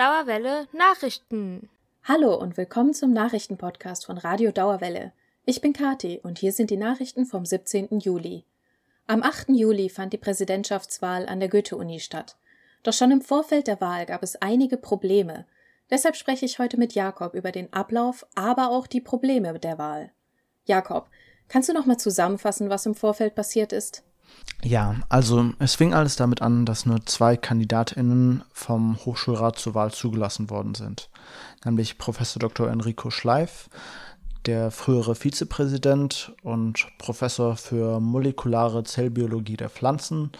Dauerwelle Nachrichten. Hallo und willkommen zum Nachrichtenpodcast von Radio Dauerwelle. Ich bin Kati und hier sind die Nachrichten vom 17. Juli. Am 8. Juli fand die Präsidentschaftswahl an der Goethe-Uni statt. Doch schon im Vorfeld der Wahl gab es einige Probleme. Deshalb spreche ich heute mit Jakob über den Ablauf, aber auch die Probleme der Wahl. Jakob, kannst du noch mal zusammenfassen, was im Vorfeld passiert ist? Ja, also es fing alles damit an, dass nur zwei KandidatInnen vom Hochschulrat zur Wahl zugelassen worden sind. Nämlich Professor Dr. Enrico Schleif, der frühere Vizepräsident und Professor für molekulare Zellbiologie der Pflanzen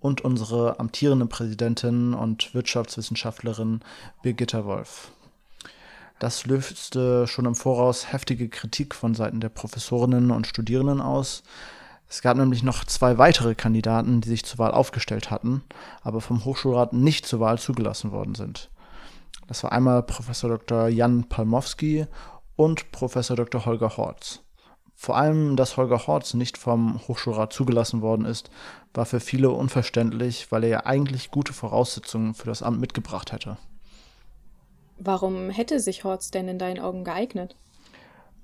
und unsere amtierende Präsidentin und Wirtschaftswissenschaftlerin Birgitta Wolf. Das löste schon im Voraus heftige Kritik von Seiten der Professorinnen und Studierenden aus, es gab nämlich noch zwei weitere Kandidaten, die sich zur Wahl aufgestellt hatten, aber vom Hochschulrat nicht zur Wahl zugelassen worden sind. Das war einmal Professor Dr. Jan Palmowski und Professor Dr. Holger Horz. Vor allem, dass Holger Horz nicht vom Hochschulrat zugelassen worden ist, war für viele unverständlich, weil er ja eigentlich gute Voraussetzungen für das Amt mitgebracht hätte. Warum hätte sich Horz denn in deinen Augen geeignet?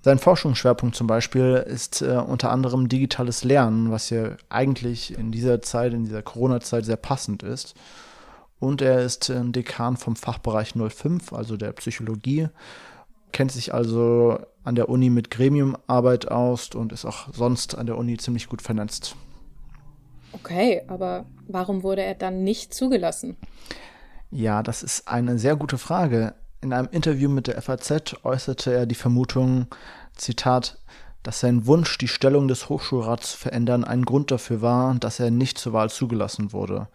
Sein Forschungsschwerpunkt zum Beispiel ist äh, unter anderem digitales Lernen, was ja eigentlich in dieser Zeit, in dieser Corona-Zeit sehr passend ist. Und er ist äh, Dekan vom Fachbereich 05, also der Psychologie, kennt sich also an der Uni mit Gremiumarbeit aus und ist auch sonst an der Uni ziemlich gut vernetzt. Okay, aber warum wurde er dann nicht zugelassen? Ja, das ist eine sehr gute Frage. In einem Interview mit der FAZ äußerte er die Vermutung, Zitat, dass sein Wunsch, die Stellung des Hochschulrats zu verändern, ein Grund dafür war, dass er nicht zur Wahl zugelassen wurde.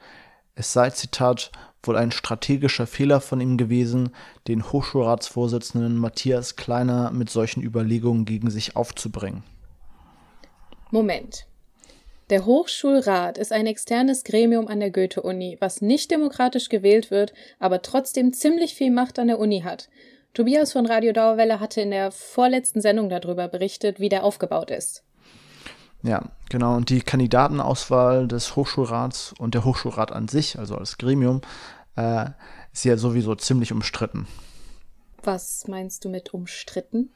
Es sei, Zitat, wohl ein strategischer Fehler von ihm gewesen, den Hochschulratsvorsitzenden Matthias Kleiner mit solchen Überlegungen gegen sich aufzubringen. Moment. Der Hochschulrat ist ein externes Gremium an der Goethe-Uni, was nicht demokratisch gewählt wird, aber trotzdem ziemlich viel Macht an der Uni hat. Tobias von Radio Dauerwelle hatte in der vorletzten Sendung darüber berichtet, wie der aufgebaut ist. Ja, genau. Und die Kandidatenauswahl des Hochschulrats und der Hochschulrat an sich, also als Gremium, äh, ist ja sowieso ziemlich umstritten. Was meinst du mit umstritten?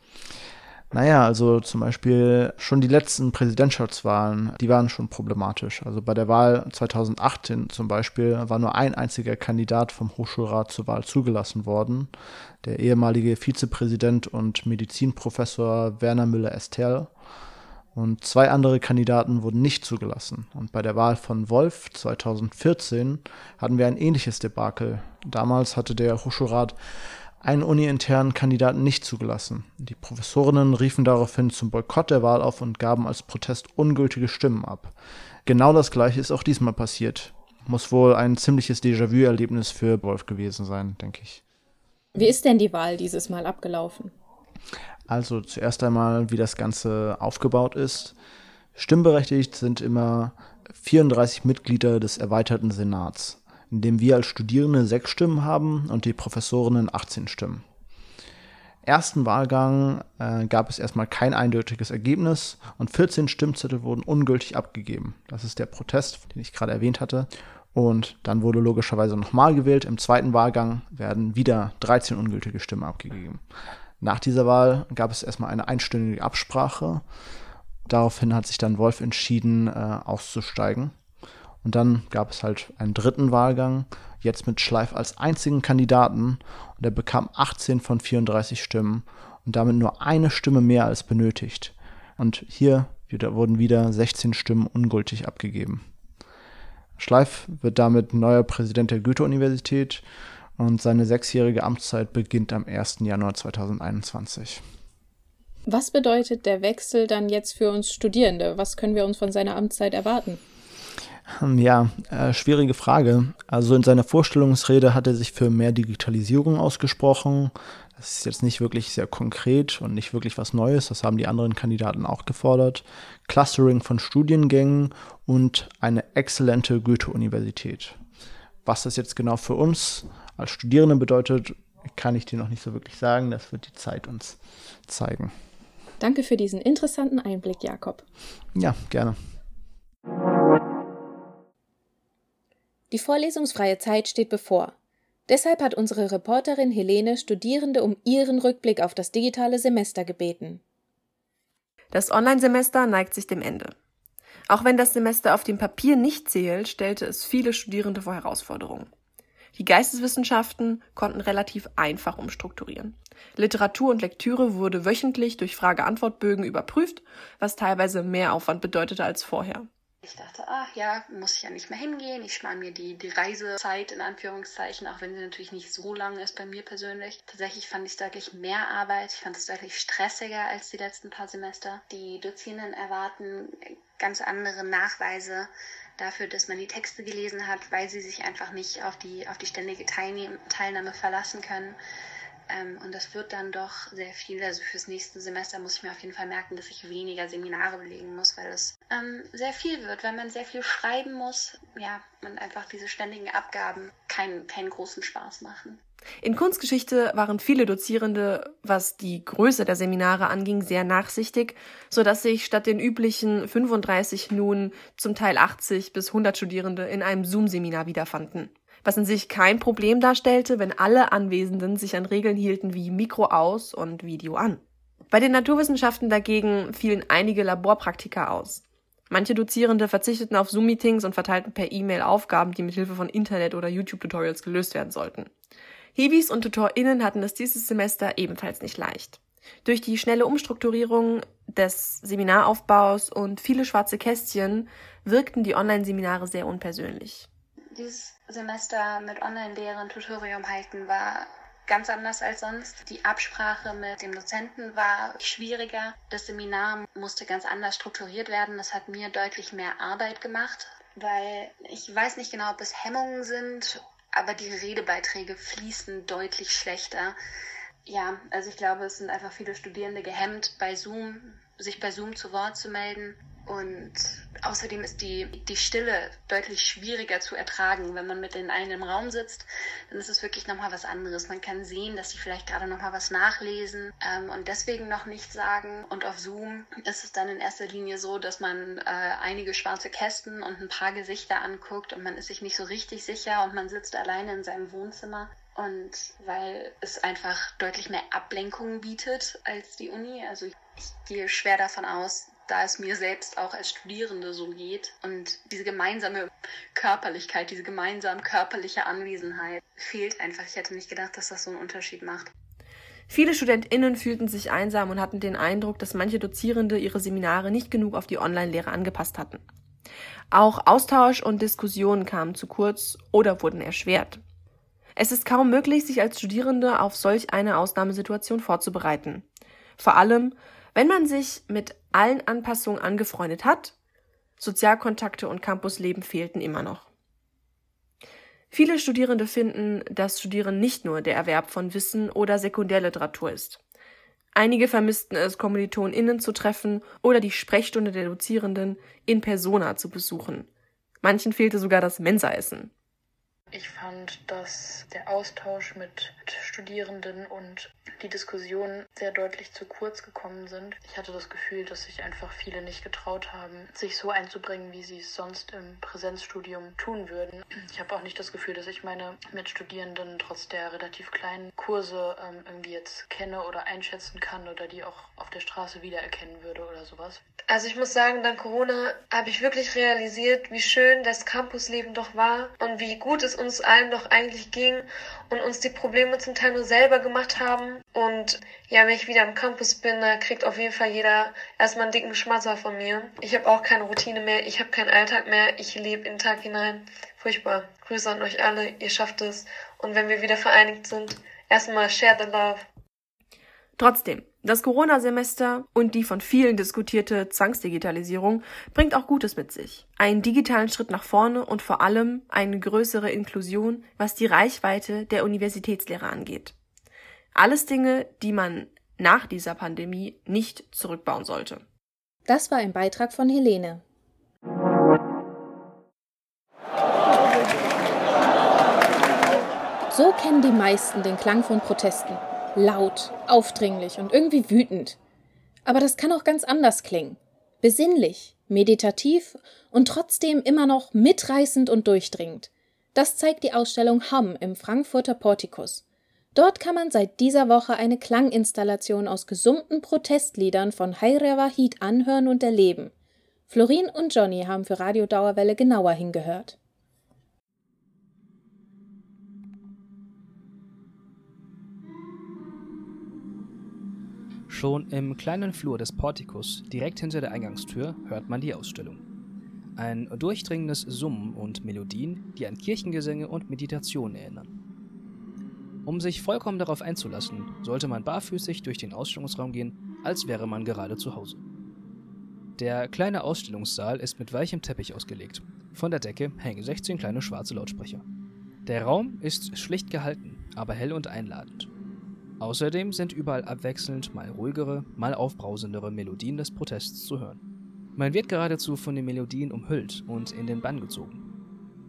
Naja, also zum Beispiel schon die letzten Präsidentschaftswahlen, die waren schon problematisch. Also bei der Wahl 2018 zum Beispiel war nur ein einziger Kandidat vom Hochschulrat zur Wahl zugelassen worden, der ehemalige Vizepräsident und Medizinprofessor Werner Müller-Estel. Und zwei andere Kandidaten wurden nicht zugelassen. Und bei der Wahl von Wolf 2014 hatten wir ein ähnliches Debakel. Damals hatte der Hochschulrat einen uniinternen Kandidaten nicht zugelassen. Die Professorinnen riefen daraufhin zum Boykott der Wahl auf und gaben als Protest ungültige Stimmen ab. Genau das gleiche ist auch diesmal passiert. Muss wohl ein ziemliches Déjà-vu-Erlebnis für Wolf gewesen sein, denke ich. Wie ist denn die Wahl dieses Mal abgelaufen? Also zuerst einmal, wie das Ganze aufgebaut ist. Stimmberechtigt sind immer 34 Mitglieder des erweiterten Senats in dem wir als Studierende sechs Stimmen haben und die Professorinnen 18 Stimmen. Ersten Wahlgang äh, gab es erstmal kein eindeutiges Ergebnis und 14 Stimmzettel wurden ungültig abgegeben. Das ist der Protest, den ich gerade erwähnt hatte. Und dann wurde logischerweise nochmal gewählt. Im zweiten Wahlgang werden wieder 13 ungültige Stimmen abgegeben. Nach dieser Wahl gab es erstmal eine einstündige Absprache. Daraufhin hat sich dann Wolf entschieden, äh, auszusteigen. Und dann gab es halt einen dritten Wahlgang, jetzt mit Schleif als einzigen Kandidaten. Und er bekam 18 von 34 Stimmen und damit nur eine Stimme mehr als benötigt. Und hier wieder, wurden wieder 16 Stimmen ungültig abgegeben. Schleif wird damit neuer Präsident der Goethe-Universität und seine sechsjährige Amtszeit beginnt am 1. Januar 2021. Was bedeutet der Wechsel dann jetzt für uns Studierende? Was können wir uns von seiner Amtszeit erwarten? Hm, ja, äh, schwierige Frage. Also in seiner Vorstellungsrede hat er sich für mehr Digitalisierung ausgesprochen. Das ist jetzt nicht wirklich sehr konkret und nicht wirklich was Neues. Das haben die anderen Kandidaten auch gefordert. Clustering von Studiengängen und eine exzellente Goethe-Universität. Was das jetzt genau für uns als Studierende bedeutet, kann ich dir noch nicht so wirklich sagen. Das wird die Zeit uns zeigen. Danke für diesen interessanten Einblick, Jakob. Ja, gerne. Die vorlesungsfreie Zeit steht bevor. Deshalb hat unsere Reporterin Helene Studierende um ihren Rückblick auf das digitale Semester gebeten. Das Online-Semester neigt sich dem Ende. Auch wenn das Semester auf dem Papier nicht zählt, stellte es viele Studierende vor Herausforderungen. Die Geisteswissenschaften konnten relativ einfach umstrukturieren. Literatur und Lektüre wurde wöchentlich durch Frage-Antwort-Bögen überprüft, was teilweise mehr Aufwand bedeutete als vorher. Ich dachte, ach ja, muss ich ja nicht mehr hingehen. Ich spare mir die, die Reisezeit in Anführungszeichen, auch wenn sie natürlich nicht so lang ist bei mir persönlich. Tatsächlich fand ich es deutlich mehr Arbeit. Ich fand es deutlich stressiger als die letzten paar Semester. Die Dozierenden erwarten ganz andere Nachweise dafür, dass man die Texte gelesen hat, weil sie sich einfach nicht auf die, auf die ständige Teilnahme verlassen können. Ähm, und das wird dann doch sehr viel. Also fürs nächste Semester muss ich mir auf jeden Fall merken, dass ich weniger Seminare belegen muss, weil es ähm, sehr viel wird, weil man sehr viel schreiben muss. Ja, und einfach diese ständigen Abgaben keinen, keinen großen Spaß machen. In Kunstgeschichte waren viele Dozierende, was die Größe der Seminare anging, sehr nachsichtig, so dass sich statt den üblichen 35 nun zum Teil 80 bis 100 Studierende in einem Zoom-Seminar wiederfanden was in sich kein Problem darstellte, wenn alle Anwesenden sich an Regeln hielten wie Mikro aus und Video an. Bei den Naturwissenschaften dagegen fielen einige Laborpraktika aus. Manche Dozierende verzichteten auf Zoom-Meetings und verteilten per E-Mail Aufgaben, die mit Hilfe von Internet- oder YouTube-Tutorials gelöst werden sollten. Hiwis und TutorInnen hatten es dieses Semester ebenfalls nicht leicht. Durch die schnelle Umstrukturierung des Seminaraufbaus und viele schwarze Kästchen wirkten die Online-Seminare sehr unpersönlich. Dieses Semester mit Online-Lehre und Tutorium halten war ganz anders als sonst. Die Absprache mit dem Dozenten war schwieriger. Das Seminar musste ganz anders strukturiert werden. Das hat mir deutlich mehr Arbeit gemacht, weil ich weiß nicht genau, ob es Hemmungen sind, aber die Redebeiträge fließen deutlich schlechter. Ja, also ich glaube, es sind einfach viele Studierende gehemmt, bei Zoom, sich bei Zoom zu Wort zu melden. Und außerdem ist die, die Stille deutlich schwieriger zu ertragen. Wenn man mit den einen im Raum sitzt, dann ist es wirklich nochmal was anderes. Man kann sehen, dass sie vielleicht gerade nochmal was nachlesen ähm, und deswegen noch nichts sagen. Und auf Zoom ist es dann in erster Linie so, dass man äh, einige schwarze Kästen und ein paar Gesichter anguckt und man ist sich nicht so richtig sicher und man sitzt alleine in seinem Wohnzimmer. Und weil es einfach deutlich mehr Ablenkungen bietet als die Uni. Also ich gehe schwer davon aus, da es mir selbst auch als Studierende so geht. Und diese gemeinsame Körperlichkeit, diese gemeinsame körperliche Anwesenheit fehlt einfach. Ich hätte nicht gedacht, dass das so einen Unterschied macht. Viele StudentInnen fühlten sich einsam und hatten den Eindruck, dass manche Dozierende ihre Seminare nicht genug auf die Online-Lehre angepasst hatten. Auch Austausch und Diskussionen kamen zu kurz oder wurden erschwert. Es ist kaum möglich, sich als Studierende auf solch eine Ausnahmesituation vorzubereiten. Vor allem, wenn man sich mit allen Anpassungen angefreundet hat, Sozialkontakte und Campusleben fehlten immer noch. Viele Studierende finden, dass Studieren nicht nur der Erwerb von Wissen oder Sekundärliteratur ist. Einige vermissten es, KommilitonInnen zu treffen oder die Sprechstunde der Dozierenden in persona zu besuchen. Manchen fehlte sogar das Mensaessen. Ich fand, dass der Austausch mit Studierenden und die Diskussionen sehr deutlich zu kurz gekommen sind. Ich hatte das Gefühl, dass sich einfach viele nicht getraut haben, sich so einzubringen, wie sie es sonst im Präsenzstudium tun würden. Ich habe auch nicht das Gefühl, dass ich meine Mitstudierenden trotz der relativ kleinen Kurse ähm, irgendwie jetzt kenne oder einschätzen kann oder die auch auf der Straße wiedererkennen würde oder sowas. Also ich muss sagen, dank Corona habe ich wirklich realisiert, wie schön das Campusleben doch war und wie gut es uns allen doch eigentlich ging und uns die Probleme zum Teil nur selber gemacht haben. Und ja, wenn ich wieder am Campus bin, da kriegt auf jeden Fall jeder erstmal einen dicken Schmatzer von mir. Ich habe auch keine Routine mehr, ich habe keinen Alltag mehr, ich lebe in den Tag hinein. Furchtbar. Grüße an euch alle, ihr schafft es. Und wenn wir wieder vereinigt sind, erstmal share the love. Trotzdem, das Corona-Semester und die von vielen diskutierte Zwangsdigitalisierung bringt auch Gutes mit sich. Einen digitalen Schritt nach vorne und vor allem eine größere Inklusion, was die Reichweite der Universitätslehre angeht. Alles Dinge, die man nach dieser Pandemie nicht zurückbauen sollte. Das war ein Beitrag von Helene. So kennen die meisten den Klang von Protesten laut, aufdringlich und irgendwie wütend. Aber das kann auch ganz anders klingen. Besinnlich, meditativ und trotzdem immer noch mitreißend und durchdringend. Das zeigt die Ausstellung Hum im Frankfurter Portikus. Dort kann man seit dieser Woche eine Klanginstallation aus gesummten Protestliedern von Hayre Wahid anhören und erleben. Florin und Johnny haben für Radio Dauerwelle genauer hingehört. Schon im kleinen Flur des Portikus, direkt hinter der Eingangstür, hört man die Ausstellung. Ein durchdringendes Summen und Melodien, die an Kirchengesänge und Meditation erinnern. Um sich vollkommen darauf einzulassen, sollte man barfüßig durch den Ausstellungsraum gehen, als wäre man gerade zu Hause. Der kleine Ausstellungssaal ist mit weichem Teppich ausgelegt. Von der Decke hängen 16 kleine schwarze Lautsprecher. Der Raum ist schlicht gehalten, aber hell und einladend. Außerdem sind überall abwechselnd mal ruhigere, mal aufbrausendere Melodien des Protests zu hören. Man wird geradezu von den Melodien umhüllt und in den Bann gezogen.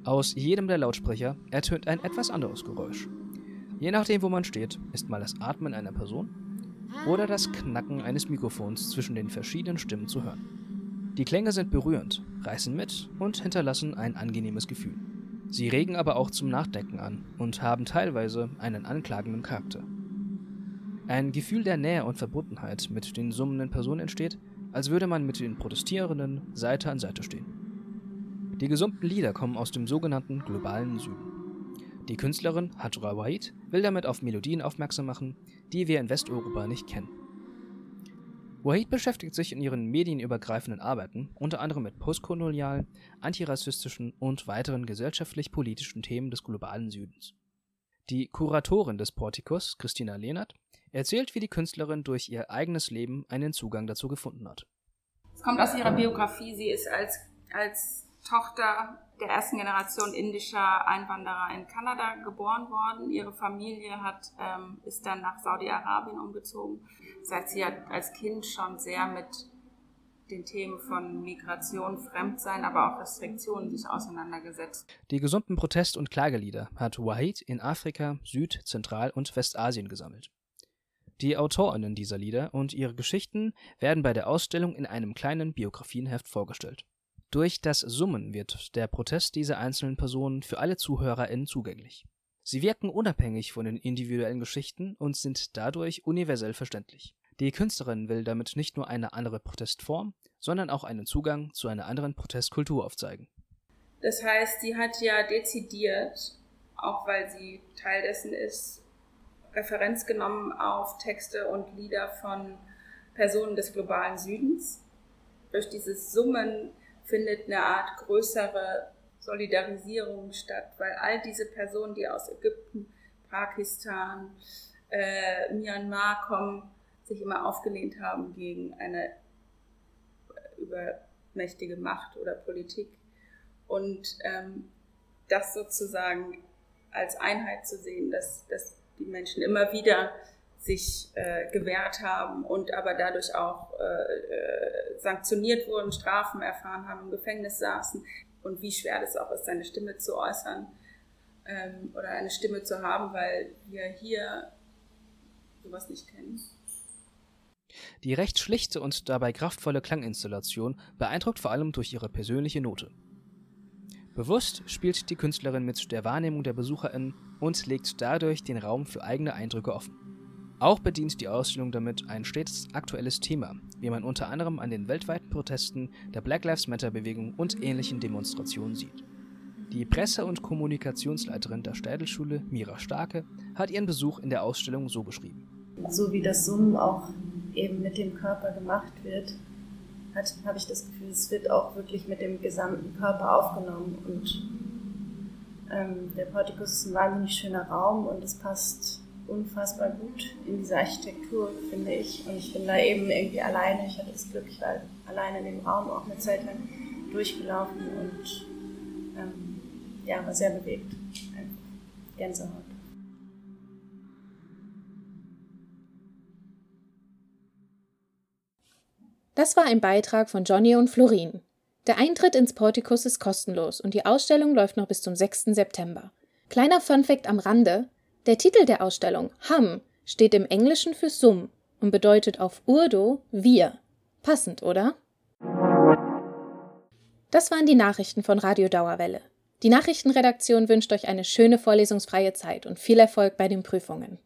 Aus jedem der Lautsprecher ertönt ein etwas anderes Geräusch. Je nachdem, wo man steht, ist mal das Atmen einer Person oder das Knacken eines Mikrofons zwischen den verschiedenen Stimmen zu hören. Die Klänge sind berührend, reißen mit und hinterlassen ein angenehmes Gefühl. Sie regen aber auch zum Nachdenken an und haben teilweise einen anklagenden Charakter. Ein Gefühl der Nähe und Verbundenheit mit den summenden Personen entsteht, als würde man mit den Protestierenden Seite an Seite stehen. Die gesummten Lieder kommen aus dem sogenannten globalen Süden. Die Künstlerin Hajra Wahid will damit auf Melodien aufmerksam machen, die wir in Westeuropa nicht kennen. Wahid beschäftigt sich in ihren medienübergreifenden Arbeiten unter anderem mit postkolonialen, antirassistischen und weiteren gesellschaftlich-politischen Themen des globalen Südens. Die Kuratorin des Portikus, Christina Lehnert, erzählt, wie die Künstlerin durch ihr eigenes Leben einen Zugang dazu gefunden hat. Es kommt aus ihrer Biografie. Sie ist als, als Tochter der ersten Generation indischer Einwanderer in Kanada geboren worden. Ihre Familie hat, ähm, ist dann nach Saudi-Arabien umgezogen. Das heißt, sie hat als Kind schon sehr mit den Themen von Migration, Fremdsein, aber auch Restriktionen sich auseinandergesetzt. Die gesunden Protest- und Klagelieder hat Wahid in Afrika, Süd-, Zentral- und Westasien gesammelt. Die AutorInnen dieser Lieder und ihre Geschichten werden bei der Ausstellung in einem kleinen Biografienheft vorgestellt. Durch das Summen wird der Protest dieser einzelnen Personen für alle ZuhörerInnen zugänglich. Sie wirken unabhängig von den individuellen Geschichten und sind dadurch universell verständlich. Die Künstlerin will damit nicht nur eine andere Protestform, sondern auch einen Zugang zu einer anderen Protestkultur aufzeigen. Das heißt, sie hat ja dezidiert, auch weil sie Teil dessen ist, Referenz genommen auf Texte und Lieder von Personen des globalen Südens. Durch dieses Summen findet eine Art größere Solidarisierung statt, weil all diese Personen, die aus Ägypten, Pakistan, äh, Myanmar kommen, sich immer aufgelehnt haben gegen eine übermächtige Macht oder Politik. Und ähm, das sozusagen als Einheit zu sehen, dass, dass die Menschen immer wieder sich äh, gewehrt haben und aber dadurch auch äh, äh, sanktioniert wurden, Strafen erfahren haben, im Gefängnis saßen und wie schwer das auch ist, seine Stimme zu äußern ähm, oder eine Stimme zu haben, weil wir hier sowas nicht kennen. Die recht schlichte und dabei kraftvolle Klanginstallation beeindruckt vor allem durch ihre persönliche Note. Bewusst spielt die Künstlerin mit der Wahrnehmung der BesucherInnen und legt dadurch den Raum für eigene Eindrücke offen. Auch bedient die Ausstellung damit ein stets aktuelles Thema, wie man unter anderem an den weltweiten Protesten der Black Lives Matter-Bewegung und ähnlichen Demonstrationen sieht. Die Presse- und Kommunikationsleiterin der Städelschule, Mira Starke, hat ihren Besuch in der Ausstellung so beschrieben. So wie das Summen auch eben mit dem Körper gemacht wird, habe ich das Gefühl, es wird auch wirklich mit dem gesamten Körper aufgenommen. Und ähm, der Portikus ist ein wahnsinnig schöner Raum und es passt unfassbar gut in diese Architektur, finde ich. Und ich bin da eben irgendwie alleine. Ich hatte das Glück, ich war alleine in dem Raum auch eine Zeit lang durchgelaufen und ähm, ja, war sehr bewegt. Gänsehaut. Das war ein Beitrag von Johnny und Florin. Der Eintritt ins Portikus ist kostenlos und die Ausstellung läuft noch bis zum 6. September. Kleiner Funfact am Rande: Der Titel der Ausstellung, Ham, steht im Englischen für Sum und bedeutet auf Urdu wir. Passend, oder? Das waren die Nachrichten von Radio Dauerwelle. Die Nachrichtenredaktion wünscht euch eine schöne vorlesungsfreie Zeit und viel Erfolg bei den Prüfungen.